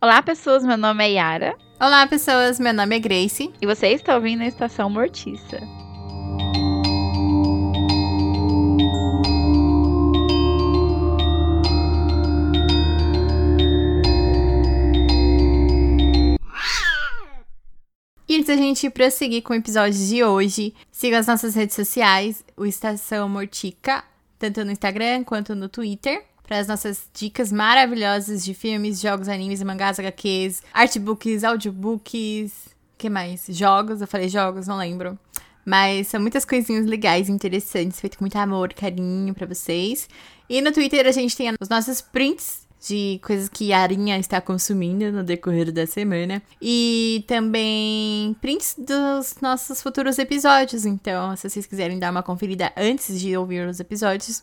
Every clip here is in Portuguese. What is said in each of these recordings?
Olá, pessoas. Meu nome é Yara. Olá, pessoas. Meu nome é Grace. E você está ouvindo a Estação Mortiça. E antes da gente prosseguir com o episódio de hoje, siga as nossas redes sociais, o Estação Mortica, tanto no Instagram quanto no Twitter para as nossas dicas maravilhosas de filmes, jogos, animes, mangás, HQs, artbooks, audiobooks, que mais? Jogos, eu falei jogos, não lembro. Mas são muitas coisinhas legais, interessantes, feito com muito amor, carinho para vocês. E no Twitter a gente tem os nossos prints de coisas que a Arinha está consumindo no decorrer da semana. E também prints dos nossos futuros episódios. Então, se vocês quiserem dar uma conferida antes de ouvir os episódios,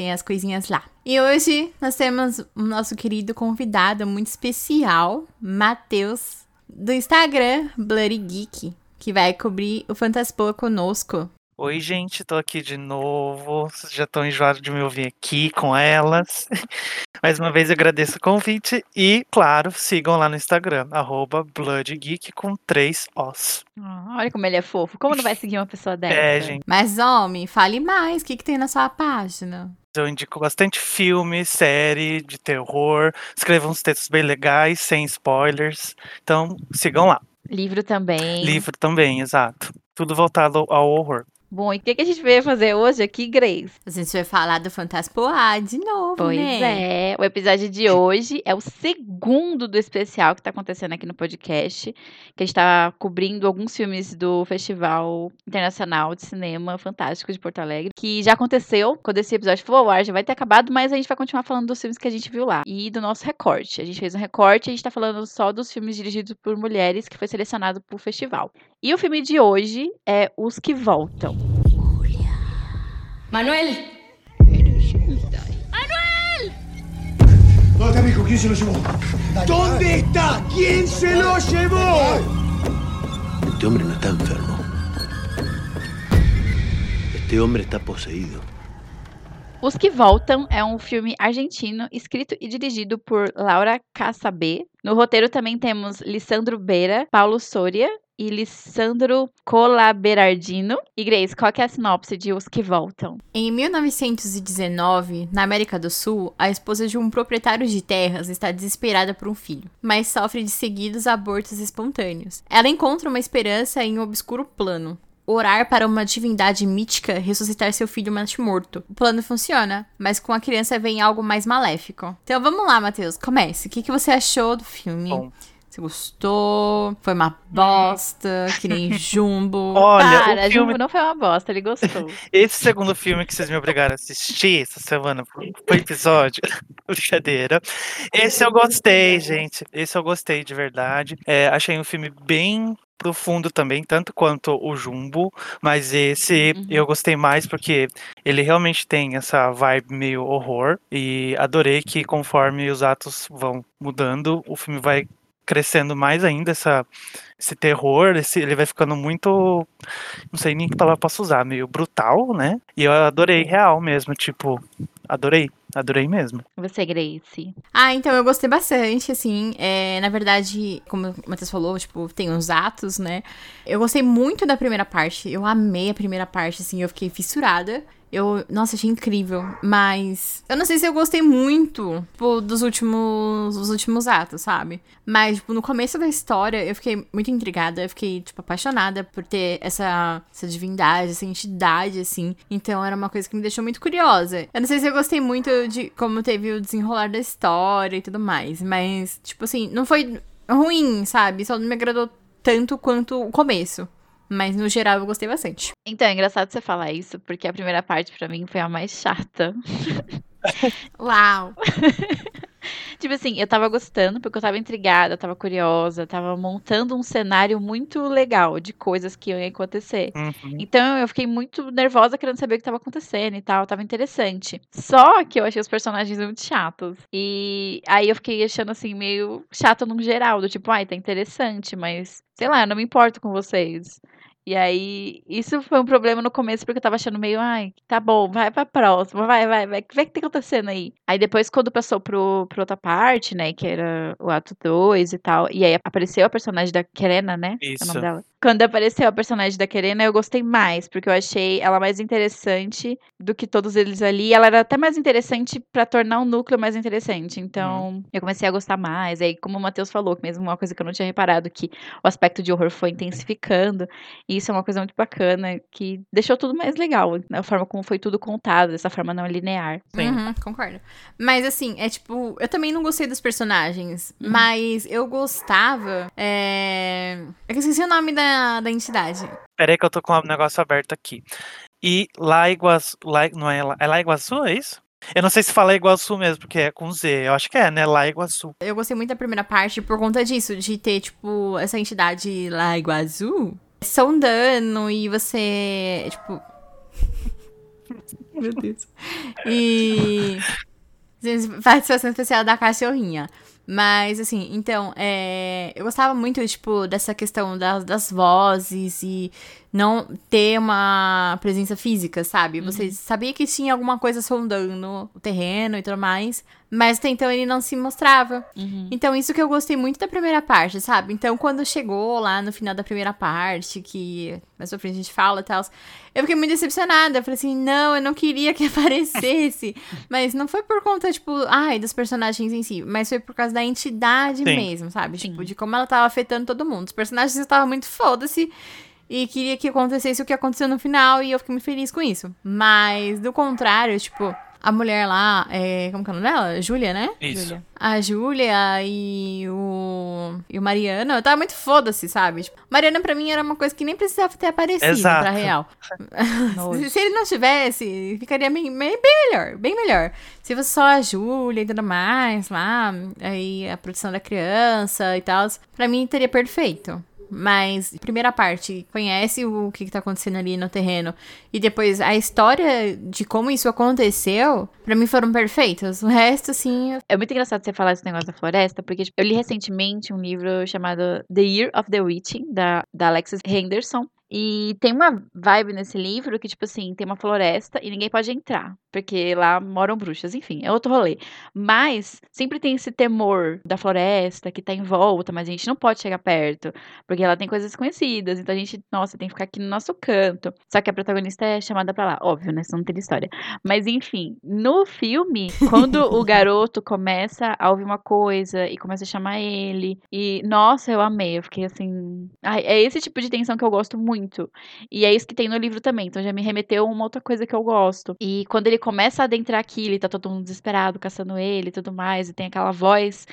tem as coisinhas lá. E hoje nós temos o nosso querido convidado muito especial, Matheus, do Instagram Bloody Geek, que vai cobrir o Fantaspoa conosco. Oi, gente, tô aqui de novo. Vocês já estão enjoados de me ouvir aqui com elas. Mais uma vez eu agradeço o convite e, claro, sigam lá no Instagram, BloodGeek com três Os. Oh, olha como ele é fofo. Como não vai seguir uma pessoa dessa? É, gente. Mas, homem, fale mais. O que, que tem na sua página? Eu indico bastante filme, série de terror. Escrevo uns textos bem legais, sem spoilers. Então, sigam lá. Livro também. Livro também, exato. Tudo voltado ao horror. Bom, e o que, que a gente veio fazer hoje aqui, Grace? A gente vai falar do Fantaspoá de novo, pois né? é. O episódio de hoje é o segundo do especial que tá acontecendo aqui no podcast. Que a gente tá cobrindo alguns filmes do Festival Internacional de Cinema Fantástico de Porto Alegre. Que já aconteceu quando esse episódio for ao ar, já vai ter acabado, mas a gente vai continuar falando dos filmes que a gente viu lá. E do nosso recorte. A gente fez um recorte e a gente tá falando só dos filmes dirigidos por mulheres que foi selecionado pro festival. E o filme de hoje é Os que Voltam. Manuel. ¡Manuel! ¿Dónde está mi hijo? ¿Quién se lo llevó? ¿Dónde está? ¿Quién se lo llevó? Este hombre no está enfermo. Este hombre está poseído. Os que Voltam é um filme argentino escrito e dirigido por Laura Cassabé. No roteiro também temos Lissandro Beira, Paulo Soria e Lissandro Colaberardino. E Grace, qual é a sinopse de Os que Voltam? Em 1919, na América do Sul, a esposa de um proprietário de terras está desesperada por um filho, mas sofre de seguidos abortos espontâneos. Ela encontra uma esperança em um obscuro plano orar para uma divindade mítica ressuscitar seu filho morto. O plano funciona, mas com a criança vem algo mais maléfico. Então vamos lá, Matheus, comece. O que, que você achou do filme? Bom. Você gostou? Foi uma bosta, que nem Jumbo. Olha, Para, o filme... Jumbo não foi uma bosta, ele gostou. Esse segundo filme que vocês me obrigaram a assistir essa semana pro episódio, brincadeira. Esse eu gostei, gente. Esse eu gostei de verdade. É, achei um filme bem profundo também, tanto quanto o Jumbo, mas esse uhum. eu gostei mais porque ele realmente tem essa vibe meio horror e adorei que conforme os atos vão mudando, o filme vai crescendo mais ainda essa, esse terror, esse, ele vai ficando muito, não sei nem que palavra posso usar, meio brutal, né? E eu adorei real mesmo, tipo, adorei. Adorei mesmo. Você, Grace? Ah, então eu gostei bastante, assim. É, na verdade, como o Matheus falou, tipo, tem uns atos, né? Eu gostei muito da primeira parte. Eu amei a primeira parte, assim, eu fiquei fissurada. Eu, nossa, achei incrível. Mas eu não sei se eu gostei muito tipo, dos últimos, dos últimos atos, sabe? Mas, tipo, no começo da história, eu fiquei muito intrigada. Eu fiquei, tipo, apaixonada por ter essa, essa divindade, essa entidade, assim. Então, era uma coisa que me deixou muito curiosa. Eu não sei se eu gostei muito de como teve o desenrolar da história e tudo mais. Mas, tipo assim, não foi ruim, sabe? Só não me agradou tanto quanto o começo. Mas no geral eu gostei bastante. Então, é engraçado você falar isso, porque a primeira parte para mim foi a mais chata. Uau! tipo assim, eu tava gostando, porque eu tava intrigada, eu tava curiosa, tava montando um cenário muito legal de coisas que iam acontecer. Uhum. Então eu fiquei muito nervosa querendo saber o que tava acontecendo e tal, tava interessante. Só que eu achei os personagens muito chatos. E aí eu fiquei achando assim, meio chato no geral, do tipo, ai, tá interessante, mas sei lá, eu não me importo com vocês. E aí, isso foi um problema no começo, porque eu tava achando meio, ai, tá bom, vai pra próxima, vai, vai, vai, o que tá acontecendo aí. Aí depois, quando passou pro, pro outra parte, né, que era o ato 2 e tal, e aí apareceu a personagem da Kerena, né? É o Isso. nome dela. Quando apareceu a personagem da Kerena, eu gostei mais, porque eu achei ela mais interessante do que todos eles ali. Ela era até mais interessante pra tornar o núcleo mais interessante. Então, eu comecei a gostar mais. Aí, como o Matheus falou, que mesmo uma coisa que eu não tinha reparado, que o aspecto de horror foi intensificando. E isso é uma coisa muito bacana, que deixou tudo mais legal. A forma como foi tudo contado, dessa forma não linear. Sim. Uhum, concordo. Mas assim, é tipo, eu também não gostei dos personagens, Uhum. mas eu gostava. É... É que eu esqueci o nome da, da entidade. Pera aí que eu tô com um negócio aberto aqui. E lá Iguaçu. Lá, não é lá, é lá Iguaçu, é isso? Eu não sei se fala Iguaçu mesmo, porque é com Z. Eu acho que é, né? Lá Iguaçu. Eu gostei muito da primeira parte por conta disso, de ter, tipo, essa entidade lá, Iguazu, sondando e você, tipo... Meu Deus. E... Participação especial da cachorrinha. Mas, assim, então, é... eu gostava muito, tipo, dessa questão das, das vozes e não ter uma presença física, sabe? Você sabia que tinha alguma coisa sondando o terreno e tudo mais, mas até então ele não se mostrava. Então, isso que eu gostei muito da primeira parte, sabe? Então, quando chegou lá no final da primeira parte, que mais pra frente a gente fala e tal, eu fiquei muito decepcionada. Eu falei assim, não, eu não queria que aparecesse. mas não foi por conta, tipo, ai, dos personagens em si, mas foi por causa da entidade Sim. mesmo, sabe? Sim. Tipo, de como ela tava afetando todo mundo. Os personagens estavam muito foda-se. E queria que acontecesse o que aconteceu no final, e eu fiquei muito feliz com isso. Mas, do contrário, tipo, a mulher lá, é, como que é o nome dela? Júlia, né? Isso. Júlia. A Júlia e o. E o Mariano, eu tava muito foda-se, sabe? Tipo, Mariano pra mim era uma coisa que nem precisava ter aparecido Exato. pra real. Se, se ele não tivesse, ficaria bem, bem, bem melhor, bem melhor. Se fosse só a Júlia e tudo mais, lá, aí a produção da criança e tal, pra mim teria perfeito. Mas, primeira parte, conhece o que, que tá acontecendo ali no terreno. E depois, a história de como isso aconteceu, pra mim foram perfeitas. O resto, assim, É muito engraçado você falar esse negócio da floresta, porque tipo, eu li recentemente um livro chamado The Year of the Witching, da, da Alexis Henderson. E tem uma vibe nesse livro que, tipo assim, tem uma floresta e ninguém pode entrar, porque lá moram bruxas, enfim, é outro rolê. Mas sempre tem esse temor da floresta que tá em volta, mas a gente não pode chegar perto, porque ela tem coisas conhecidas, então a gente, nossa, tem que ficar aqui no nosso canto. Só que a protagonista é chamada pra lá, óbvio, né? Senão não teria história. Mas enfim, no filme, quando o garoto começa a ouvir uma coisa e começa a chamar ele, e nossa, eu amei, eu fiquei assim. Ai, é esse tipo de tensão que eu gosto muito. E é isso que tem no livro também, então já me remeteu a uma outra coisa que eu gosto. E quando ele começa a adentrar aquilo, e tá todo mundo desesperado, caçando ele e tudo mais, e tem aquela voz,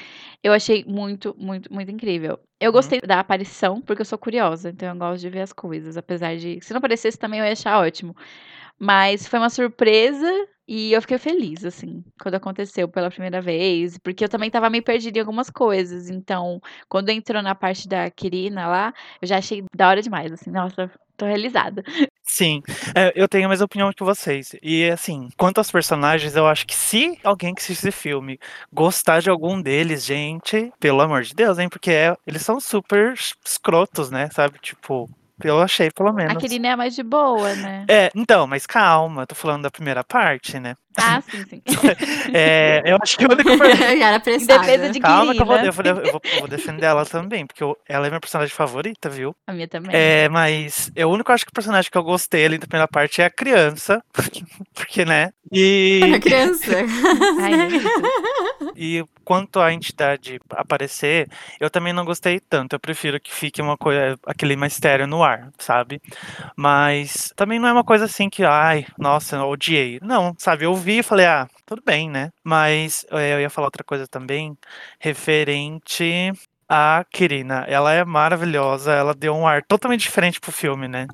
eu achei muito, muito, muito incrível. Eu gostei da aparição, porque eu sou curiosa, então eu gosto de ver as coisas, apesar de. Se não aparecesse também eu ia achar ótimo. Mas foi uma surpresa e eu fiquei feliz, assim, quando aconteceu pela primeira vez, porque eu também tava meio perdida em algumas coisas. Então, quando entrou na parte da Kirina lá, eu já achei da hora demais, assim, nossa, tô realizada. Sim, é, eu tenho a mesma opinião que vocês. E assim, quanto aos personagens, eu acho que se alguém que assiste esse filme gostar de algum deles, gente, pelo amor de Deus, hein? Porque é- eles são super escrotos, né? Sabe? Tipo, eu achei, pelo A menos. Kirina é a mais de boa, né? É, então, mas calma, eu tô falando da primeira parte, né? Ah, sim, sim. É, eu acho que o único per- era Em defesa de Calma que eu vou, Kirina. eu vou, eu vou- eu vou defender ela também, porque eu- ela é minha personagem favorita, viu? A minha também. É, mas é o único, acho que, personagem que eu gostei ali da primeira parte é a criança. Porque, né? E, Era criança. Ai, gente. E quanto à entidade aparecer, eu também não gostei tanto. Eu prefiro que fique uma coisa, aquele mistério no ar, sabe? Mas também não é uma coisa assim que, ai, nossa, odiei. Não, sabe? Eu vi e falei, ah, tudo bem, né? Mas é, eu ia falar outra coisa também, referente a Kirina. Ela é maravilhosa, ela deu um ar totalmente diferente pro filme, né?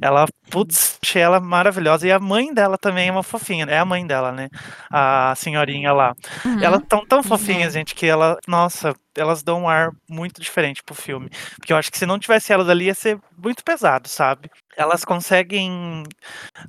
Ela, putz, achei ela maravilhosa. E a mãe dela também é uma fofinha, é a mãe dela, né? A senhorinha lá. Uhum. Elas tão tão fofinhas, gente, que ela, nossa, elas dão um ar muito diferente pro filme. Porque eu acho que se não tivesse elas ali ia ser muito pesado, sabe? Elas conseguem,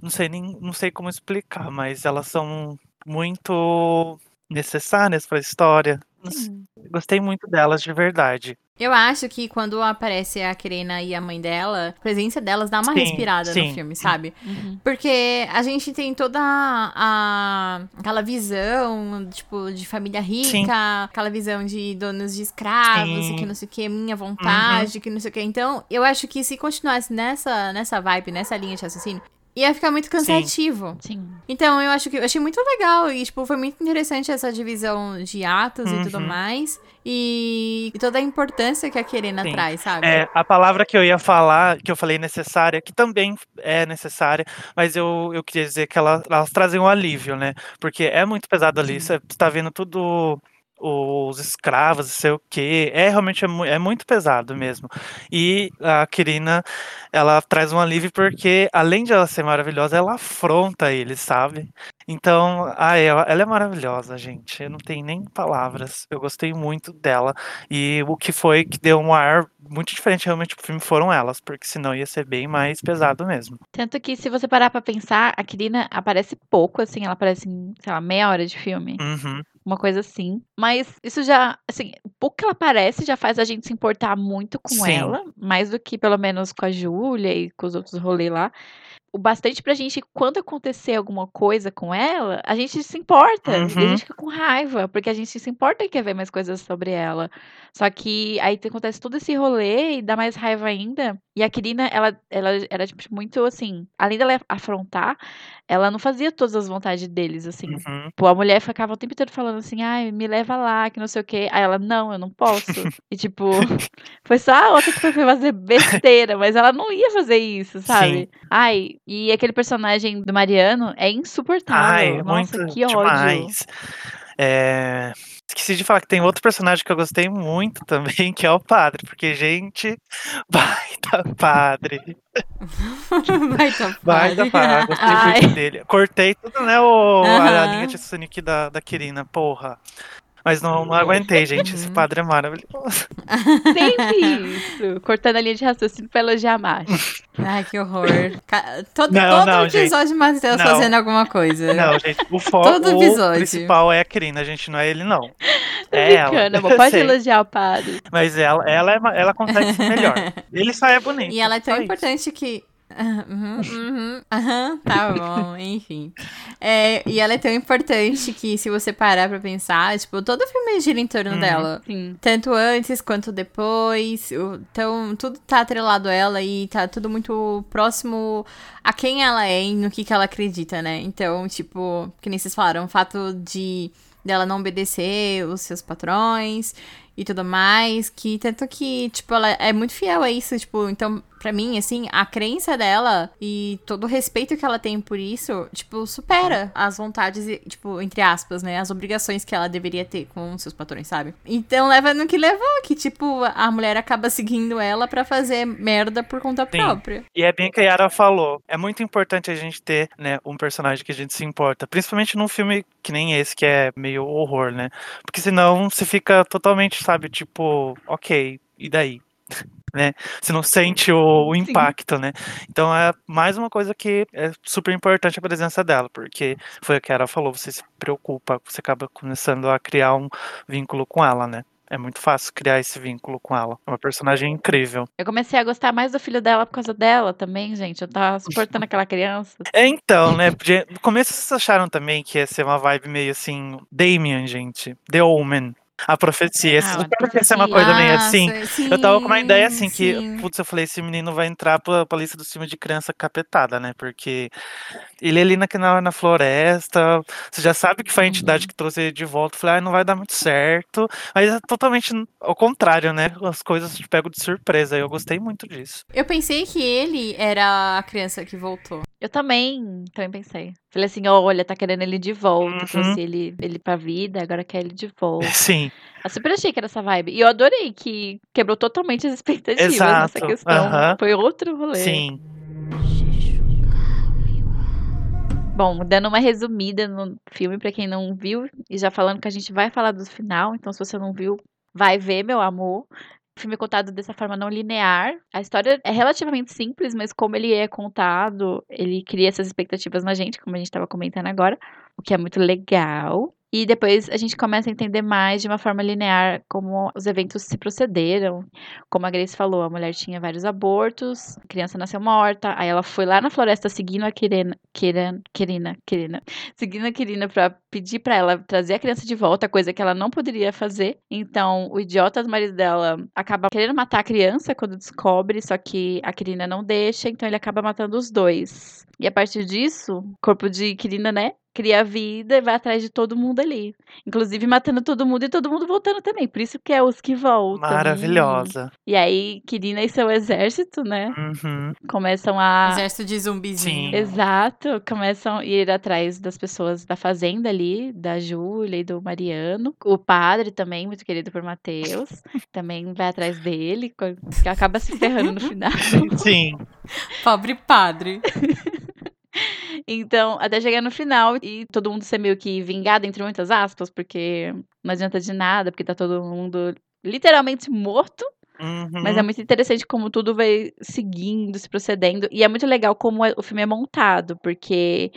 não sei nem, não sei como explicar, mas elas são muito necessárias pra história. Não sei, Sim. Gostei muito delas de verdade. Eu acho que quando aparece a Kirena e a mãe dela, a presença delas dá uma Sim, respirada sim, no filme, sabe? Uhum. Porque a gente tem toda a, a- aquela visão, tipo, de família rica, Sim. aquela visão de donos de escravos Sim. Uhum. que não sei o que, minha vontade, que não sei o que. Então, eu acho que se continuasse nessa, nessa vibe, nessa linha de raciocínio, ia ficar muito cansativo. Sim. Então, eu acho que eu achei muito legal e, tipo, foi muito interessante essa divisão de atos e tudo Uhum. mais. E, e toda a importância que a Querena Sim. traz, sabe? É, a palavra que eu ia falar, que eu falei necessária, que também é necessária, mas eu, eu queria dizer que ela- elas trazem um alívio, né? Porque é muito pesado ali, você tá vendo tudo, os escravos, não sei o quê, é realmente é, mu- é muito pesado mesmo. E a Kirina, ela traz um alívio porque, além de ela ser maravilhosa, ela afronta eles, sabe? Então, ah, ela, ela é maravilhosa, gente. Eu não tenho nem palavras. Eu gostei muito dela. E o que foi que deu um ar muito diferente realmente pro filme foram elas, porque senão ia ser bem mais pesado mesmo. Tanto que, se você parar pra pensar, a Kirina aparece pouco, assim, ela aparece em, sei lá, meia hora de filme. Uhum. Uma coisa assim. Mas isso já, assim, o pouco que ela aparece já faz a gente se importar muito com Sim. ela. Mais do que, pelo menos, com a Júlia e com os outros rolês lá. O bastante pra gente, quando acontecer alguma coisa com ela, a gente se importa. E a Uhum. gente fica com raiva, porque a gente se importa e quer ver mais coisas sobre ela. Só que aí acontece todo esse rolê e dá mais raiva ainda. E a Kirina, ela, ela era, tipo, muito assim. Além dela afrontar, ela não fazia todas as vontades deles, assim. Uhum. Pô, a mulher ficava o tempo inteiro falando assim, ai, me leva lá, que não sei o quê. Aí ela, não, eu não posso. e tipo, foi só a outra que foi fazer besteira, mas ela não ia fazer isso, sabe? Ai, e aquele personagem do Mariano é insuportável. Ai, Nossa, muito que ódio. demais. É, Esqueci de falar que tem outro personagem que eu gostei muito também, que é o padre, porque, gente, baita padre. Vai tapar. Baita padre, gostei Ai. muito dele. Cortei tudo, né, o, a Aham. linha de aqui da, da Kirina, porra. Mas não, não aguentei, gente, esse Uhum. padre é maravilhoso. Sempre isso. Cortando a linha de raciocínio pra elogiar macho. Ai, que horror. Todo, Não, todo não, episódio de Matheus Não. fazendo alguma coisa. Não, gente, o foco principal é a Kirina, gente, não é ele, não. É ela. brincando, Pode sei. elogiar o padre. Mas ela, ela, é, ela consegue ser melhor. Ele só é bonito. E ela é tão só isso. importante que. Uhum, uhum, aham, tá bom, enfim. É, e ela é tão importante que, se você parar pra pensar, tipo, todo filme gira em torno Uhum. dela. Sim. Tanto antes quanto depois. o- Então, tudo tá atrelado a ela e tá tudo muito próximo a quem ela é e no que, que ela acredita, né? Então, tipo, que nem vocês falaram, o fato de dela não obedecer os seus patrões e tudo mais, que tanto que, tipo, ela é muito fiel a isso, tipo, então, pra mim, assim, a crença dela e todo o respeito que ela tem por isso, tipo, supera as vontades, tipo, entre aspas, né, as obrigações que ela deveria ter com seus patrões, sabe? Então, leva no que levou, que, tipo, a mulher acaba seguindo ela pra fazer merda por conta Sim. própria. E é bem que a Yara falou. É muito importante a gente ter, né, um personagem que a gente se importa. Principalmente num filme que nem esse, que é meio horror, né? Porque senão você fica totalmente, sabe, tipo, ok, e daí? né? Você não sente o, o Sim. impacto, né? Então é mais uma coisa que é super importante a presença dela, porque foi o que a Yara falou, você se preocupa, você acaba começando a criar um vínculo com ela, né? É muito fácil criar esse vínculo com ela. É uma personagem incrível. Eu comecei a gostar mais do filho dela por causa dela também, gente. Eu tava suportando aquela criança. É, então, né? No começo vocês acharam também que ia ser uma vibe meio assim, Damien, gente. The Omen. A profecia. Vocês Ah, acharam que ia ser uma coisa meio assim? Nossa, Eu tava com uma ideia assim, sim, que, sim. putz, eu falei, esse menino vai entrar pra, pra lista dos filmes de criança capetada, né? Porque ele é ali na, na, na floresta, você já sabe que foi a entidade Uhum. que trouxe ele de volta. Eu falei, ah, não vai dar muito certo. Mas é totalmente ao contrário, né? As coisas te pegam de surpresa. Eu gostei muito disso. Eu pensei que ele era a criança que voltou. Eu também, também pensei. Falei assim, olha, tá querendo ele de volta. Uhum. Trouxe ele, ele pra vida, agora quer ele de volta. Sim, Eu super achei que era essa vibe. E eu adorei que quebrou totalmente as expectativas Exato, nessa questão. aham. Foi outro rolê. sim. Bom, dando uma resumida no filme pra quem não viu, e já falando que a gente vai falar do final, então se você não viu, vai ver, meu amor. Filme é contado dessa forma não linear. A história é relativamente simples, mas como ele é contado, ele cria essas expectativas na gente, como a gente estava comentando agora, o que é muito legal. E depois a gente começa a entender mais de uma forma linear como os eventos se procederam. Como a Grace falou, a mulher tinha vários abortos, a criança nasceu morta, aí ela foi lá na floresta seguindo a Kirena, Kirena, Kirina, Kirina, seguindo a Kirina pra pedir pra ela trazer a criança de volta, coisa que ela não poderia fazer. Então, o idiota do marido dela acaba querendo matar a criança quando descobre, só que a Kirina não deixa, então ele acaba matando os dois. E a partir disso, o corpo de Kirina, né, cria vida e vai atrás de todo mundo ali. Inclusive matando todo mundo e todo mundo voltando também. Por isso que é os que voltam. Maravilhosa. E aí, Kirina e seu exército, né? Uhum. Começam a. Exército de zumbizinho. Sim. Exato, começam a ir atrás das pessoas da fazenda ali, da Júlia e do Mariano. O padre também, muito querido por Matheus, também vai atrás dele, que acaba se ferrando no final. Sim. Pobre padre. Então, até chegar no final e todo mundo ser meio que vingado, entre muitas aspas, porque não adianta de nada, porque tá todo mundo literalmente morto. Uhum. Mas é muito interessante como tudo vai seguindo, se procedendo. E é muito legal como é- o filme é montado, porque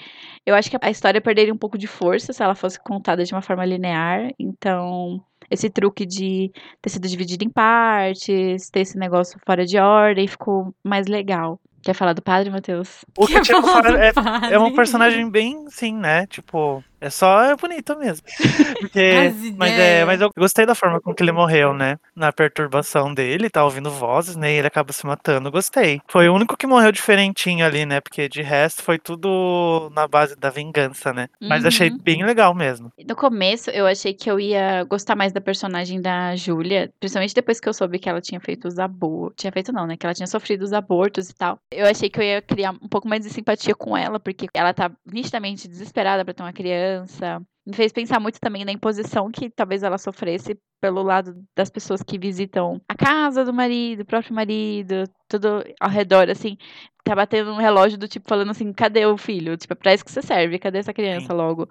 eu acho que a história perderia um pouco de força se ela fosse contada de uma forma linear. Então, esse truque de ter sido dividido em partes, ter esse negócio fora de ordem, ficou mais legal. Quer falar do padre, Matheus? O que tipo, é, padre. é um personagem bem, sim, né? Tipo, é só é bonito mesmo. Porque, As mas, é, mas eu gostei da forma com que ele morreu, né? Na perturbação dele, tá ouvindo vozes, né? E ele acaba se matando. Gostei. Foi o único que morreu diferentinho ali, né? Porque de resto foi tudo na base da vingança, né? Mas achei Uhum. bem legal mesmo. No começo, eu achei que eu ia gostar mais da personagem da Júlia, principalmente depois que eu soube que ela tinha feito os abortos. Tinha feito não, né? Que ela tinha sofrido os abortos e tal. Eu achei que eu ia criar um pouco mais de simpatia com ela, porque ela tá nitidamente desesperada pra ter uma criança segurança, me fez pensar muito também na imposição que talvez ela sofresse pelo lado das pessoas que visitam a casa do marido, o próprio marido, tudo ao redor, assim. Tá batendo um relógio do tipo, falando assim, cadê o filho? Tipo, é pra isso que você serve, cadê essa criança logo?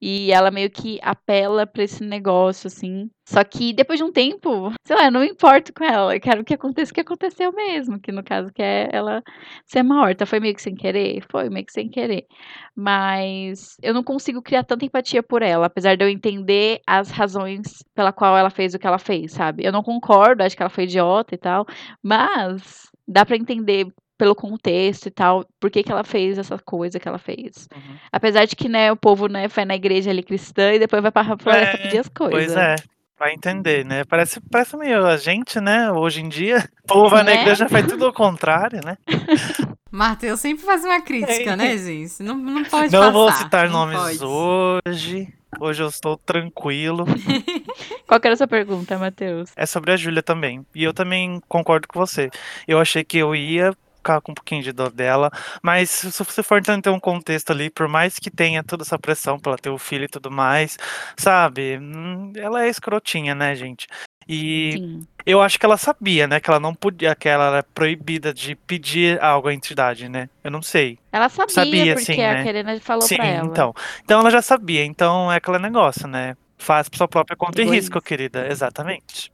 E ela meio que apela pra esse negócio, assim. Só que depois de um tempo, sei lá, eu não me importo com ela. Eu quero que aconteça o que aconteceu mesmo. Que no caso, que é ela ser morta. Foi meio que sem querer? Foi meio que sem querer. Mas eu não consigo criar tanta empatia por ela, apesar de eu entender as razões pela qual ela fez o que ela fez, sabe? Eu não concordo, acho que ela foi idiota e tal. Mas dá pra entender pelo contexto e tal, por que, que ela fez essa coisa que ela fez. Uhum. Apesar de que, né, o povo, né, vai na igreja ali cristã e depois vai pra floresta É, pedir as coisas. Pois é. Vai entender, né? Parece, parece meio a gente, né? Hoje em dia, o povo vai na Né? igreja e faz tudo ao contrário, né? Matheus sempre faz uma crítica, É. né, gente? Não, não pode Não passar. vou citar não nomes pode. hoje. Hoje eu estou tranquilo. Qual que era a sua pergunta, Matheus? É sobre a Júlia também. E eu também concordo com você. Eu achei que eu ia ficar com um pouquinho de dor dela, mas se você for entender um contexto ali, por mais que tenha toda essa pressão pra ela ter o filho e tudo mais, sabe? hum, Ela é escrotinha, né, gente? E Sim. eu acho que ela sabia, né, que ela não podia, que ela era proibida de pedir algo à entidade, né? Eu não sei. Ela sabia, Sabia, porque sim, a né? Kerena falou Sim, pra ela. então. Então ela já sabia, então é aquele negócio, né? Faz por sua própria conta e risco, querida. Exatamente.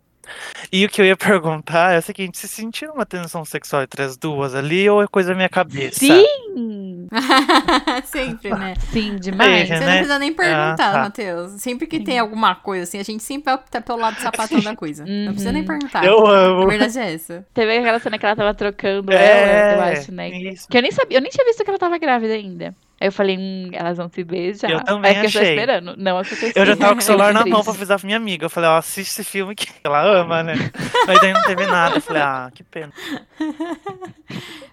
E o que eu ia perguntar é o seguinte: se sentiram uma tensão sexual entre as duas ali ou é coisa da minha cabeça? Sim! sempre, né? Sim, demais. É, Você não né? precisa nem perguntar, Ah, tá. Matheus. Sempre que tem alguma coisa assim, a gente sempre opta pelo lado sapatão da coisa. Não precisa nem Uhum. perguntar. Eu A amo. verdade é essa. Teve aquela cena que ela tava trocando É, ela, eu acho, né? isso. Que eu nem sabia, eu nem tinha visto que ela tava grávida ainda. Aí eu falei, hum, elas vão se beijar. Eu também Aí eu achei. esperando. Não aconteceu. Eu já tava com o celular na mão pra avisar pra minha amiga. Eu falei, ó, assiste esse filme que ela ama, né? Mas daí não teve nada. Eu falei, ah, que pena.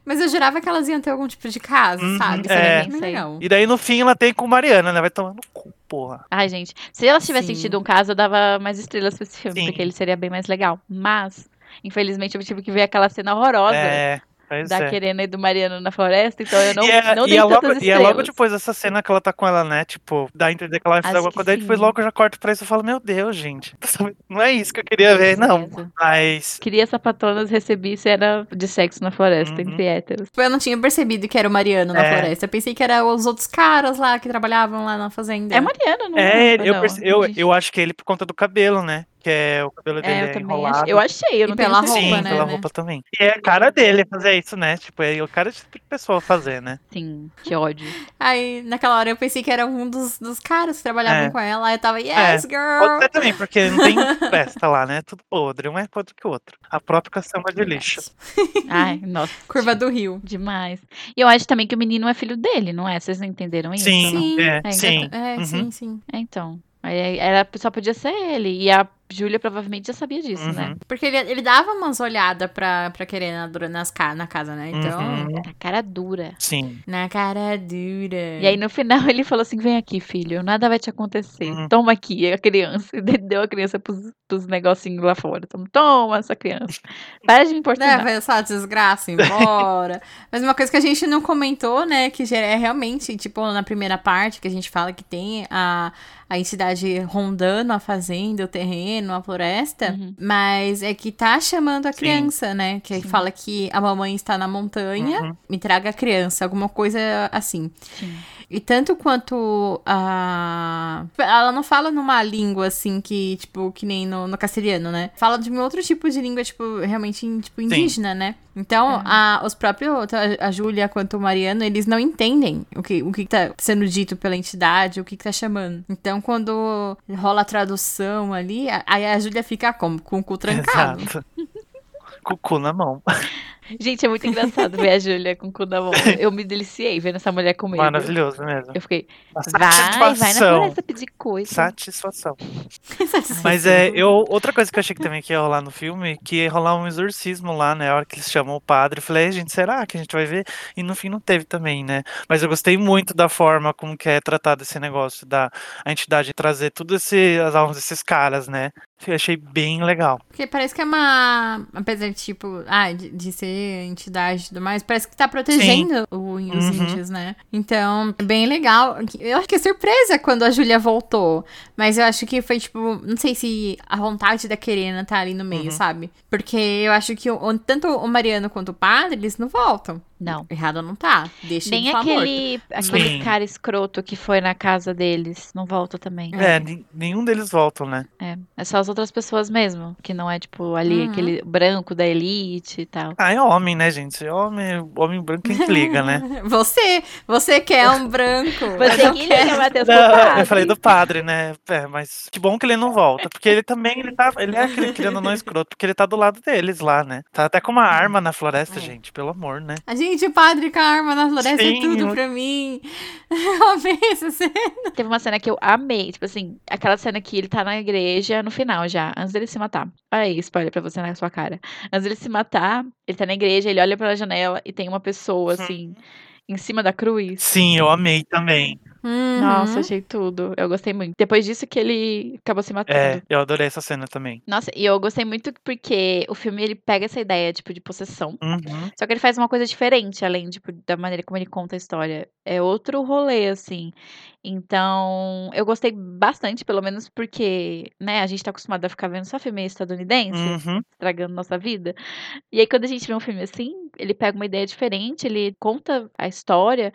Mas eu jurava que elas iam ter algum tipo de caso, Uhum, sabe? Isso é. legal. E daí no fim ela tem com Mariana, né? Vai tomar no cu, porra. Ai, gente, se elas tivessem Sim. tido um caso, eu dava mais estrelas pra esse filme, Sim. porque ele seria bem mais legal. Mas, infelizmente, eu tive que ver aquela cena horrorosa É, pois da é. Querena e do Mariano na floresta, então eu não, e é, não e dei é tantas logo, e é estrelas. logo depois dessa cena que ela tá com ela, né? Tipo, dá a entender que ela vai fazer alguma coisa. Daí depois logo eu já corto pra isso e falo, meu Deus, gente. Não é isso que eu queria ver, não. Mas. Queria sapatonas recebi se era de sexo na floresta, Uhum. entre héteros. Eu não tinha percebido que era o Mariano na É. floresta. Eu pensei que era os outros caras lá que trabalhavam lá na fazenda. É Mariano, não É, Ou eu, não? perce- eu, eu acho que ele por conta do cabelo, né? Que é o cabelo dele É, é, eu enrolado. achei. Eu achei, eu E não pela tenho roupa, Sim, certeza. né, pela né? roupa também. E é a cara dele fazer isso, né? Tipo, é o cara de pessoa fazer, né? Sim, que ódio. Aí, naquela hora, eu pensei que era um dos, dos caras que trabalhavam É. com ela. Aí eu tava, yes, Pode girl! ser também, porque não tem festa lá, né? Tudo podre, um é podre que o outro. A própria caçamba de lixo. Ai, nossa. Curva do rio. Demais. E eu acho também que o menino é filho dele, não é? Vocês não entenderam isso? Sim, Sim. é, É, sim. É, Uhum. sim, sim. É, então. Aí Era, só podia ser ele. E a Júlia provavelmente já sabia disso, né? Uhum. Porque ele, ele dava umas olhadas pra, pra querer na, nas, na casa, né? Então, Uhum. A cara dura. Sim. na cara dura. E aí no final ele falou assim: vem aqui, filho, nada vai te acontecer. Uhum. Toma aqui a criança. E deu a criança pros, pros negocinhos lá fora. Toma, Toma essa criança. Para de me importar. Leva essa desgraça embora. Mas uma coisa que a gente não comentou, né, que é realmente, tipo, na primeira parte, que a gente fala que tem a, a entidade rondando a fazenda, o terreno, a floresta, Uhum. mas é que tá chamando a Sim. criança, né? Que aí Sim. fala que a mamãe está na montanha, Uhum. me traga a criança, alguma coisa assim. Sim. E tanto quanto a. Ela não fala numa língua assim que, tipo, que nem no, no castelhano, né? Fala de um outro tipo de língua, tipo, realmente tipo, indígena, né? Então, É. a, os próprios, a, a Júlia quanto o Mariano, eles não entendem o que, o que tá sendo dito pela entidade, o que, que tá chamando. Então, quando rola a tradução ali, a- aí a Júlia fica como? Com o cu trancado. Exato. Com o cu na mão. Gente, é muito engraçado ver a Júlia com o cu na mão. Eu me deliciei vendo essa mulher com medo. Maravilhoso mesmo. Eu fiquei, vai, vai na satisfação. floresta pedir coisa. Satisfação. Mas é, eu, outra coisa que eu achei que também que ia rolar no filme, que ia rolar um exorcismo lá, né? A hora que eles chamam o padre, eu falei, "Ai, gente, será que a gente vai ver? E no fim não teve também, né? Mas eu gostei muito da forma como que é tratado esse negócio da a entidade trazer tudo esse, as almas desses caras, né? Eu achei bem legal. Porque parece que é uma. Apesar de, tipo, ah, de, de ser entidade e tudo mais, parece que tá protegendo o- os Uhum. índios, né? Então, é bem legal. Eu acho que é surpresa quando a Júlia voltou. Mas eu acho que foi, tipo, não sei se a vontade da Querena tá ali no meio, Uhum. sabe? Porque eu acho que o- tanto o Mariano quanto o padre, eles não voltam. Não. Errado não tá. Deixa Nem morto. aquele, aquele Sim. cara escroto que foi na casa deles. Não volta também. É, nin- nenhum deles voltam, né? É, é só as outras pessoas mesmo. Que não é, tipo, ali, Uhum. aquele branco da elite e tal. Ah, é homem, né, gente? Homem, homem branco quem que liga, né? Você, você quer um branco. Você eu que liga, Matheus, Não, eu falei do padre, né? É, mas que bom que ele não volta. Porque ele também, ele tá. Ele é aquele ou não escroto, porque ele tá do lado deles lá, né? Tá até com uma arma na floresta, É. gente, pelo amor, né? A gente, o padre com a arma na floresta é Sim, tudo eu- pra mim. Eu amei essa cena. Teve uma cena que eu amei, tipo assim, aquela cena que ele tá na igreja no final já, antes dele se matar. Olha aí, spoiler pra você na sua cara. Antes dele se matar, ele tá na igreja, ele olha pela janela e tem uma pessoa, assim, em cima da cruz. Sim, eu amei também. Uhum. Nossa, achei tudo. Eu gostei muito. Depois disso que ele acabou se matando. É, eu adorei essa cena também. Nossa, e eu gostei muito porque o filme ele pega essa ideia, tipo, de possessão. Uhum. Só que ele faz uma coisa diferente, além, tipo, da maneira como ele conta a história. É outro rolê, assim. Então, eu gostei bastante, pelo menos porque, né, a gente tá acostumado a ficar vendo só filme estadunidense, Uhum. estragando nossa vida. E aí, quando a gente vê um filme assim, ele pega uma ideia diferente, ele conta a história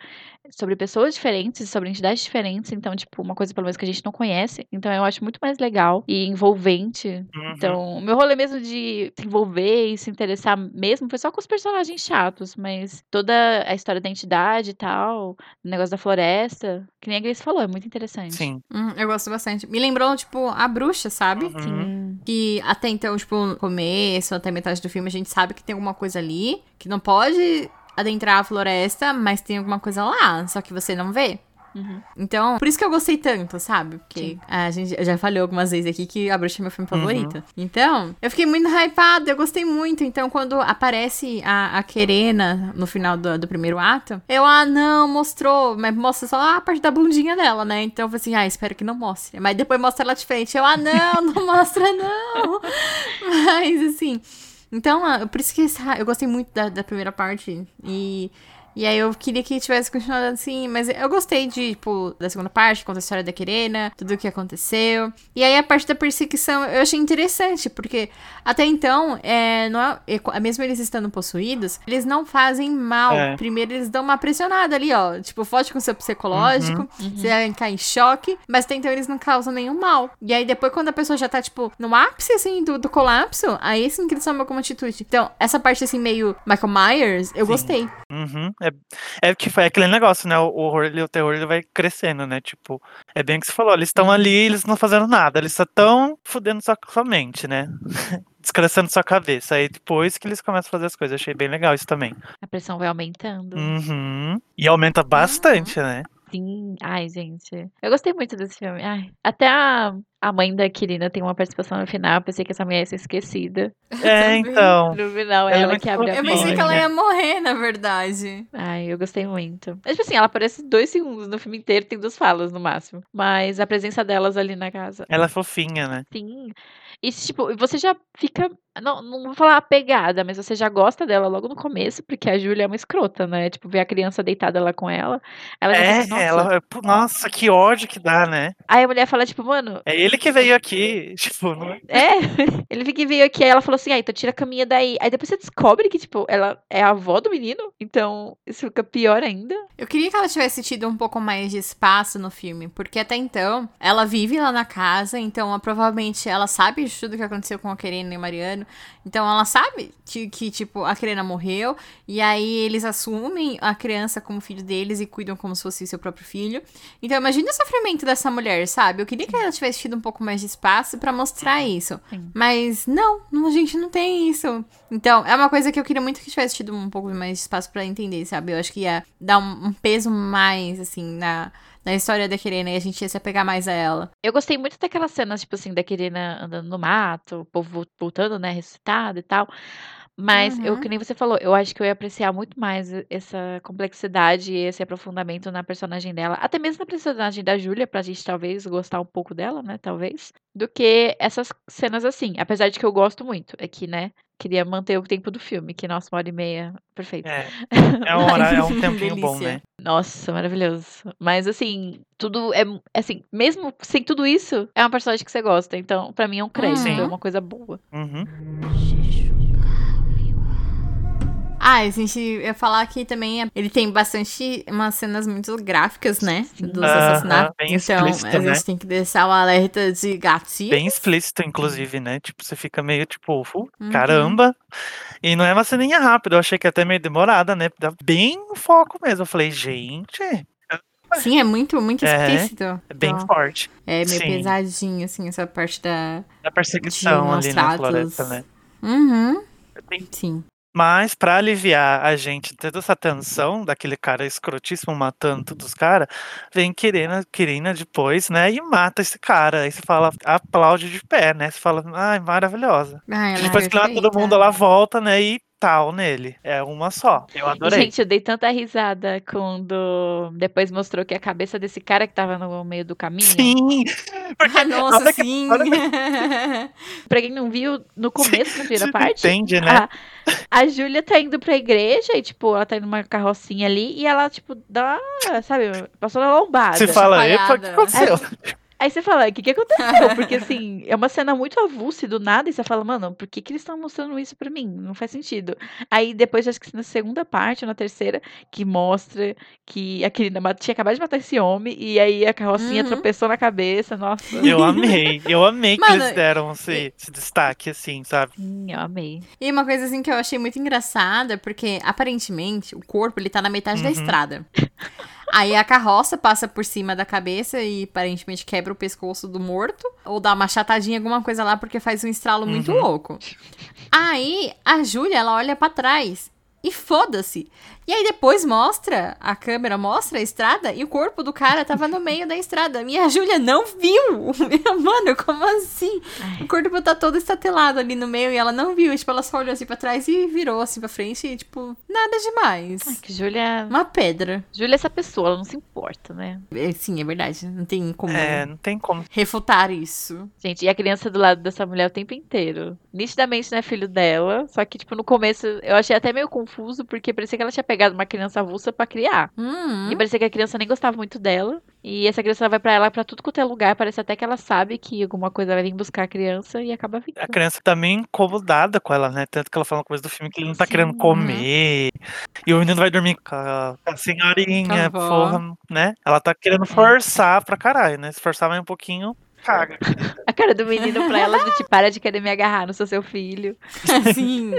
sobre pessoas diferentes, sobre entidades diferentes. Então, tipo, uma coisa, pelo menos, que a gente não conhece. Então, eu acho muito mais legal e envolvente Uhum. então, o meu rolê mesmo de se envolver e se interessar mesmo foi só com os personagens chatos, mas toda a história da entidade e tal, o negócio da floresta, que nem a Grace falou, é muito interessante. Sim. Hum, eu gosto bastante. Me lembrou, tipo, a bruxa, sabe? Uhum. Sim. Que até então, tipo, no começo, até metade do filme, a gente sabe que tem alguma coisa ali, que não pode adentrar a floresta, mas tem alguma coisa lá, só que você não vê. Uhum. Então, por isso que eu gostei tanto, sabe? Porque Sim. a gente eu já falei algumas vezes aqui que A Bruxa é meu filme favorito. Então, eu fiquei muito hypada, eu gostei muito. Então, quando aparece a, a Querena no final do, do primeiro ato, eu, ah, não, mostrou, mas mostra só a parte da bundinha dela, né? Então, eu falei assim, ah, espero que não mostre. Mas depois mostra ela de frente. Eu, ah, não, não mostra, não. Mas, assim. Então, ah, por isso que eu gostei muito da, da primeira parte. E. E aí eu queria que tivesse continuado assim, mas eu gostei de, tipo, da segunda parte, conta a história da Querena, tudo o que aconteceu. E aí a parte da perseguição eu achei interessante, porque até então, é, não é, é- mesmo eles estando possuídos, eles não fazem mal. É. Primeiro eles dão uma pressionada ali, ó. Tipo, foge com o seu psicológico, você vai cair em choque, mas até então eles não causam nenhum mal. E aí depois, quando a pessoa já tá, tipo, no ápice, assim, do, do colapso, aí sim que eles tomam alguma atitude. Então, essa parte, assim, meio Michael Myers, eu Sim. gostei. Uhum. É, é que foi aquele negócio, né? O horror e o terror ele vai crescendo, né? Tipo, é bem o que você falou, eles estão ali, eles não fazendo nada, eles só estão fudendo sua, sua mente, né? Descrescendo sua cabeça. Aí depois que eles começam a fazer as coisas. Achei bem legal isso também. A pressão vai aumentando. Uhum. E aumenta bastante, né? Sim. Ai, gente. Eu gostei muito desse filme. Ai, até a, a mãe da Kirina tem uma participação no final. Eu pensei que essa mulher ia ser esquecida. É, então. No final, Ela é ela que abre a Eu pensei que ela ia morrer, na verdade. Ai, eu gostei muito. Mas, tipo assim, ela aparece dois segundos no filme inteiro, tem duas falas no máximo. Mas a presença delas ali na casa. Ela é fofinha, né? Sim. E, tipo, você já fica. Não, não vou falar apegada, mas você já gosta dela logo no começo, porque a Júlia é uma escrota, né? Tipo, ver a criança deitada lá com ela. Ela É, fica, nossa. ela. Nossa, que ódio que dá, né? Aí a mulher fala, tipo, mano, É ele que veio aqui. Tipo, não é? É, ele fica veio aqui, aí ela falou assim, ah, então tira a caminha daí. Aí depois você descobre que, tipo, ela é a avó do menino, então isso fica pior ainda. Eu queria que ela tivesse tido um pouco mais de espaço no filme, porque até então ela vive lá na casa, então ela, provavelmente ela sabe de tudo que aconteceu com a Querena e o Mariano. Então ela sabe que, que, tipo, a Querena morreu, e aí eles assumem a criança como filho deles e cuidam como se fosse seu próprio filho. Então imagina o sofrimento dessa mulher, sabe? Eu queria que ela tivesse tido um pouco mais de espaço pra mostrar isso. Sim. Mas não, a gente não tem isso. Então, é uma coisa que eu queria muito que tivesse tido um pouco mais de espaço pra entender, sabe? Eu acho que ia dar um, um peso mais, assim, na, na história da Kirena e a gente ia se apegar mais a ela. Eu gostei muito daquelas cenas, tipo assim, da Kirina andando no mato, o povo vo- voltando, né, ressuscitado e tal. Mas eu, Uhum. que nem você falou, eu acho que eu ia apreciar muito mais essa complexidade e esse aprofundamento na personagem dela, até mesmo na personagem da Júlia, pra gente talvez gostar um pouco dela, né, talvez, do que essas cenas assim. Apesar de que eu gosto muito, é que, né, queria manter o tempo do filme, que nossa, uma hora e meia, perfeito. É, é um, horário, é um tempinho bom, Delícia. né? Nossa, maravilhoso. Mas assim, tudo é assim, mesmo sem tudo isso, é uma personagem que você gosta. Então, pra mim é um crédito, Sim. é uma coisa boa. Uhum. Ah, a gente ia falar que também é- ele tem bastante umas cenas muito gráficas, né? Dos Aham, assassinatos. bem então, explícito, a gente né? tem que deixar o alerta de gatilho. Bem explícito, inclusive, né? Tipo, você fica meio tipo, "Fu, Uhum. caramba. E não é uma ceninha rápida, eu achei que até meio demorada, né? Dá bem foco mesmo. Eu falei, gente, Sim, é muito, muito É, explícito. é bem Então, forte. é meio Sim. pesadinho, assim, essa parte da. A perseguição ali na floresta, né? Uhum. Tem- Sim. Mas pra aliviar a gente de toda essa tensão daquele cara escrotíssimo matando todos os caras, vem Kirina, Kirina depois, né? E mata esse cara. Aí você fala, aplaude de pé, né? Você fala, ai, maravilhosa. Ai, depois que ela todo mundo, ela volta, né? E tal nele. É uma só. Eu adorei. gente, eu dei tanta risada quando depois mostrou que a cabeça desse cara que tava no meio do caminho. Sim! Porque Ah, nossa, que- sim. hora Pra quem não viu, no começo da primeira parte. Entende, né? A, a Júlia tá indo pra igreja e, tipo, ela tá indo numa carrocinha ali e ela, tipo, dá, sabe, passou na lombada. Você fala, epa, o que chacoalhada. aconteceu? Aí você fala, o que que aconteceu? Porque, assim, é uma cena muito avulsa e do nada, e você fala, mano, por que que eles estão mostrando isso pra mim? Não faz sentido. Aí depois, acho que na segunda parte, ou na terceira, que mostra que a ma- tinha acabado de matar esse homem, e aí a carrocinha Uhum. tropeçou na cabeça, nossa. Eu amei, eu amei que Mano, eles deram esse, esse destaque, assim, sabe? Sim, eu amei. E uma coisa assim que eu achei muito engraçada, porque aparentemente o corpo ele tá na metade da Uhum. estrada. Aí a carroça passa por cima da cabeça e aparentemente quebra o pescoço do morto. Ou dá uma chatadinha, alguma coisa lá, porque faz um estralo muito Uhum. louco. Aí a Júlia, ela olha pra trás e foda-se. E aí depois mostra, a câmera mostra a estrada e o corpo do cara tava no meio da estrada. E a Júlia não viu. Mano, como assim? Ai. O corpo tá todo estatelado ali no meio e ela não viu. E, tipo, ela só olhou assim pra trás e virou assim pra frente e, tipo, nada demais. Ai, que Júlia. Uma pedra. Júlia é essa pessoa, ela não se importa, né? É, sim, é verdade. Não tem como É, não tem como. refutar isso. Gente, e a criança do lado dessa mulher o tempo inteiro. Nitidamente não é filho dela. Só que, tipo, no começo eu achei até meio confuso. porque parecia que ela tinha pegado uma criança avulsa pra criar. Hum, E parecia que a criança nem gostava muito dela. E essa criança vai pra ela pra tudo quanto é lugar. Parece até que ela sabe que alguma coisa vai vir buscar a criança e acaba vindo. A criança tá meio incomodada com ela, né? Tanto que ela fala no começo do filme que ele não tá Sim, querendo uhum. comer. E o menino vai dormir com a, com a senhorinha, porra, né? Ela tá querendo forçar pra caralho, né? Se forçar mais um pouquinho, caga. A cara do menino pra ela, do tipo, para de querer me agarrar, não sou seu filho. Sim.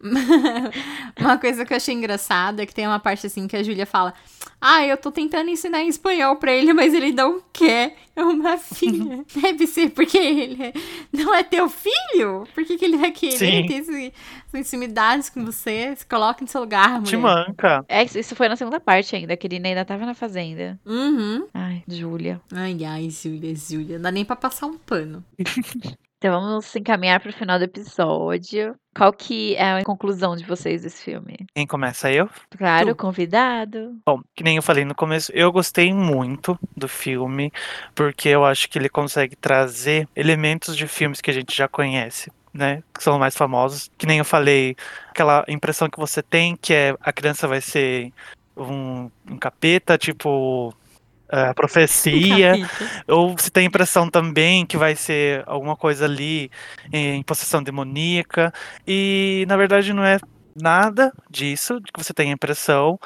uma coisa que eu achei engraçada é que tem uma parte assim que a Júlia fala: Ah, eu tô tentando ensinar em espanhol pra ele, mas ele não quer. É uma filha. Deve ser porque ele é- não é teu filho? Por que, que ele vai querer Sim. ter esse, essa intimidade com você? Se coloca no seu lugar, Te mulher. manca. É, isso- isso foi na segunda parte ainda, que ele ainda tava na fazenda. Uhum. Ai, Júlia. Ai, ai, Júlia, Júlia. Não dá nem pra passar um pano. Então vamos encaminhar pro final do episódio. Qual que é a conclusão de vocês desse filme? Quem começa? Eu? Claro, Tu. convidado. Bom, que nem eu falei no começo, eu gostei muito do filme, porque eu acho que ele consegue trazer elementos de filmes que a gente já conhece, né? Que são mais famosos. Que nem eu falei, aquela impressão que você tem que é a criança vai ser um, um capeta, tipo. A profecia, Capítulo. ou você tem a impressão também que vai ser alguma coisa ali em possessão demoníaca, e na verdade não é nada disso, de que você tem a impressão.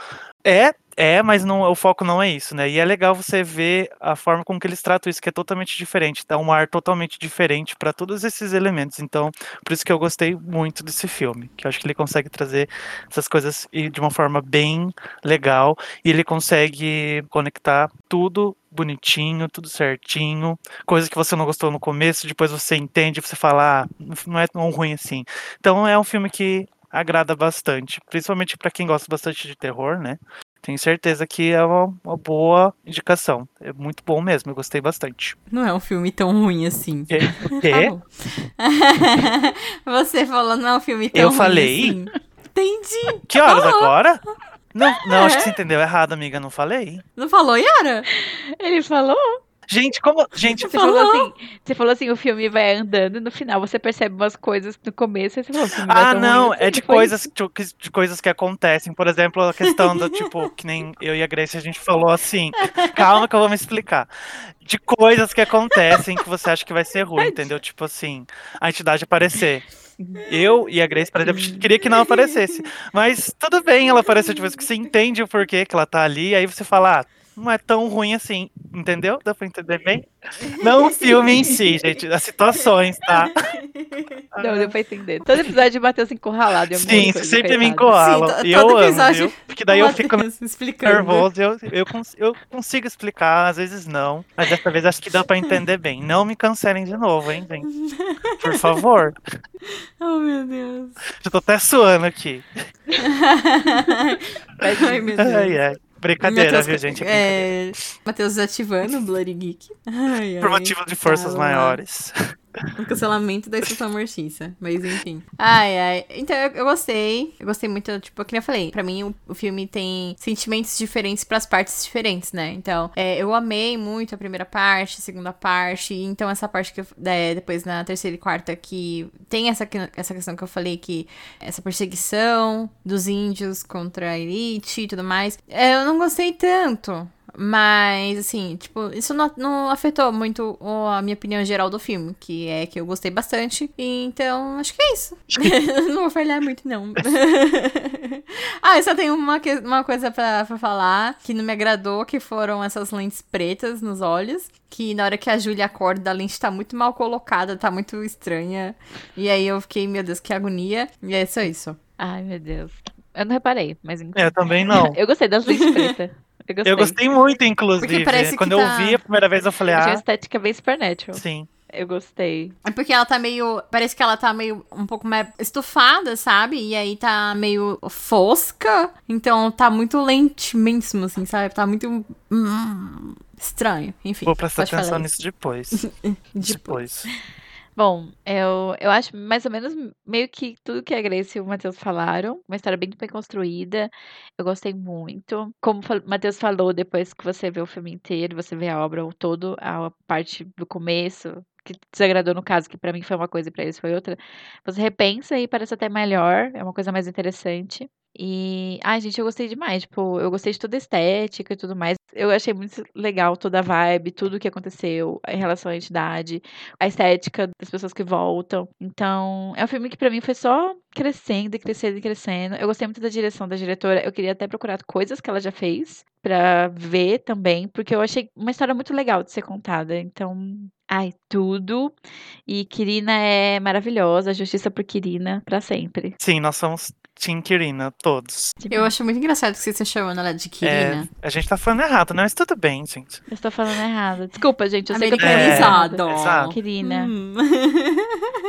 É, é, mas não, o foco não é isso, né? E é legal você ver a forma com que eles tratam isso, que é totalmente diferente, dá um ar totalmente diferente para todos esses elementos. Então, por isso que eu gostei muito desse filme, que eu acho que ele consegue trazer essas coisas de uma forma bem legal, e ele consegue conectar tudo bonitinho, tudo certinho, coisas que você não gostou no começo, depois você entende, você fala, ah, não é tão ruim assim. Então é um filme que agrada bastante, principalmente para quem gosta bastante de terror, né? Tenho certeza que é uma, uma boa indicação. É muito bom mesmo, eu gostei bastante. Não é um filme tão ruim assim. Que- que? bom. Você falou não é um filme tão Eu ruim falei? assim. Entendi. Que horas Falou. agora? Não, não, acho que É. você entendeu errado, amiga. Não falei. Não falou, Yara? Ele falou. Gente, como. Gente, Você falou assim, você falou assim, o filme vai andando e no final você percebe umas coisas no começo e você falou, Ah, não, ruim assim, é de coisas, de, de coisas que acontecem. Por exemplo, a questão do tipo, que nem eu e a Grace a gente falou assim. Calma que eu vou me explicar. De coisas que acontecem que você acha que vai ser ruim, entendeu? Tipo assim, a entidade aparecer. Eu e a Grace, por exemplo, queria que não aparecesse. Mas tudo bem ela aparecer, tipo, que você entende o porquê que ela tá ali, aí você fala, ah, não é tão ruim assim, entendeu? Dá pra entender bem? Não o filme em si, gente, as situações, tá? Não, deu pra entender. Todo episódio de Matheus encurralado. Sim, coisa, sempre me encoala. Sim, E eu todo amo? Porque daí eu fico explicando. nervoso, eu, eu, cons- eu consigo explicar, às vezes não. Mas dessa vez acho que dá pra entender bem. Não me cancelem de novo, hein, gente? Por favor. Oh, meu Deus. Já tô até suando aqui. Ai, meu Deus. Ai, ai. Brincadeira, Matheus- viu, gente? É. É, Matheus ativando o Bloody Geek. Ai, Por ai. motivo de forças Tá lá. maiores. O cancelamento da estação mortiça. Mas enfim. Ai, ai. Então eu, eu gostei. Eu gostei muito, tipo, como eu falei. Pra mim, o, o filme tem sentimentos diferentes pras partes diferentes, né? Então, é, eu amei muito a primeira parte, a segunda parte. Então, essa parte que eu. é, depois na terceira e quarta, que tem essa, que- essa questão que eu falei, que essa perseguição dos índios contra a elite e tudo mais. É, eu não gostei tanto. Mas, assim, tipo, isso não, não afetou muito a minha opinião geral do filme, que é que eu gostei bastante. Então, acho que é isso. não vou falhar muito, não. ah, eu só tenho uma, uma coisa pra, pra falar que não me agradou, que foram essas lentes pretas nos olhos. Que na hora que a Júlia acorda, a lente tá muito mal colocada, tá muito estranha. E aí eu fiquei, meu Deus, que agonia. E é só isso. Ai, meu Deus. Eu não reparei, mas enfim. Eu também não. Eu gostei das lentes pretas. Eu gostei. Eu gostei muito, inclusive. parece que Quando eu tá- vi a primeira vez, eu falei, ah, estética bem supernatural. sim. Eu gostei. É porque ela tá meio. Parece que ela tá meio. um pouco mais estufada, sabe? E aí tá meio fosca. Então tá muito lentíssimo, assim, sabe? Tá muito. hum, estranho. Enfim. Vou prestar atenção isso. nisso depois. Depois. Depois. Bom, eu, eu acho mais ou menos meio que tudo que a Grace e o Matheus falaram. Uma história bem bem construída. Eu gostei muito. Como o Matheus falou, depois que você vê o filme inteiro, você vê a obra todo, a parte do começo, que desagradou no caso, que pra mim foi uma coisa e pra eles foi outra, você repensa e parece até melhor, é uma coisa mais interessante. E, ai, gente, eu gostei demais. Tipo, eu gostei de toda a estética e tudo mais. Eu achei muito legal toda a vibe, tudo o que aconteceu em relação à entidade, a estética das pessoas que voltam. Então, é um filme que pra mim foi só crescendo e crescendo e crescendo. Eu gostei muito da direção da diretora. Eu queria até procurar coisas que ela já fez pra ver também, porque eu achei uma história muito legal de ser contada. Então, ai, tudo. E Kirina é maravilhosa, justiça por Kirina pra sempre. Sim, nós somos Team Kirina, todos. Eu acho muito engraçado que você está chamando ela de Kirina. É, a gente tá falando errado, né? Mas tudo bem, gente. Eu estou falando errado. Desculpa, gente, eu sei que eu tô falando errado. Exato. Kirina. Hum.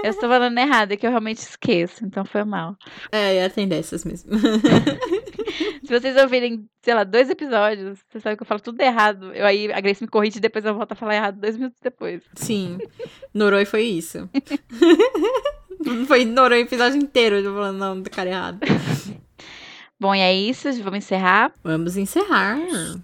Eu estou falando errado, é que eu realmente esqueço, então foi mal. É, tem dessas mesmo. Se vocês ouvirem, sei lá, dois episódios, vocês sabem que eu falo tudo errado. Eu aí a Grace me corrige e depois eu volto a falar errado dois minutos depois. Sim. Noroi foi isso. foi Noroi o episódio inteiro eu falando não do cara errado. Bom, e é isso, vamos encerrar. Vamos encerrar.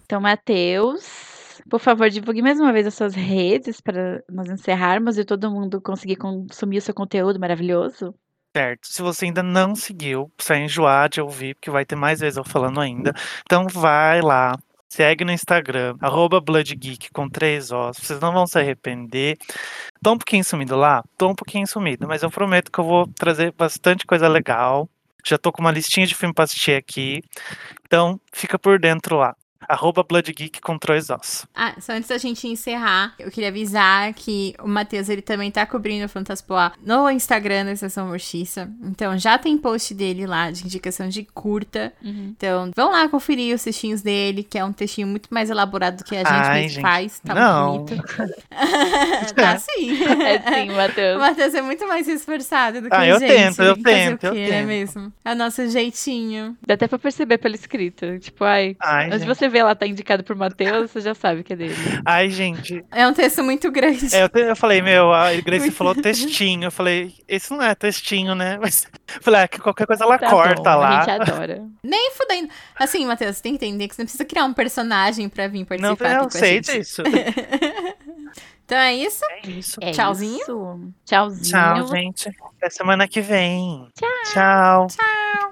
Então, Matheus, por favor, divulgue mais uma vez as suas redes para nós encerrarmos e todo mundo conseguir consumir o seu conteúdo maravilhoso. Certo. Se você ainda não seguiu, vai enjoar de ouvir, porque vai ter mais vezes eu falando ainda. Então vai lá, segue no Instagram, BloodGeek com três Os. Vocês não vão se arrepender. Tô um pouquinho sumido lá? Tô um pouquinho sumido, mas eu prometo que eu vou trazer bastante coisa legal. Já tô com uma listinha de filme pra assistir aqui. Então, fica por dentro lá. Arroba BloodGeek com três Os. Ah, só antes da gente encerrar, eu queria avisar que o Matheus, ele também tá cobrindo o Fantaspoa no Instagram da Estação Mortiça. Então, já tem post dele lá, de indicação de curta. Então, vão lá conferir os textinhos dele, que é um textinho muito mais elaborado do que a gente Ai, gente, faz. Tá não. bonito. tá sim. É sim, O Matheus. Matheus é muito mais esforçado do que Ah, a eu gente. tento, eu Fazer o tento, eu quê, tento. É mesmo? É o nosso jeitinho. Dá até pra perceber pelo escrito. Tipo, ai, Ai, antes de gente. você ver lá tá indicado por Matheus, você já sabe que é dele. Ai, gente. É um texto muito grande. É, eu, te- eu falei, meu, a Grace Muito. falou textinho. Eu falei, esse não é textinho, né? Mas eu falei, ah, que qualquer coisa ela Tá corta bom, lá. A gente adora. Nem fudendo. Assim, Matheus, você tem que entender que você não precisa criar um personagem pra vir Não, participar eu aqui com a sei gente. disso. Então é isso. É isso. É Tchauzinho. isso. Tchauzinho. Tchau, gente. Até semana que vem. Tchau. Tchau.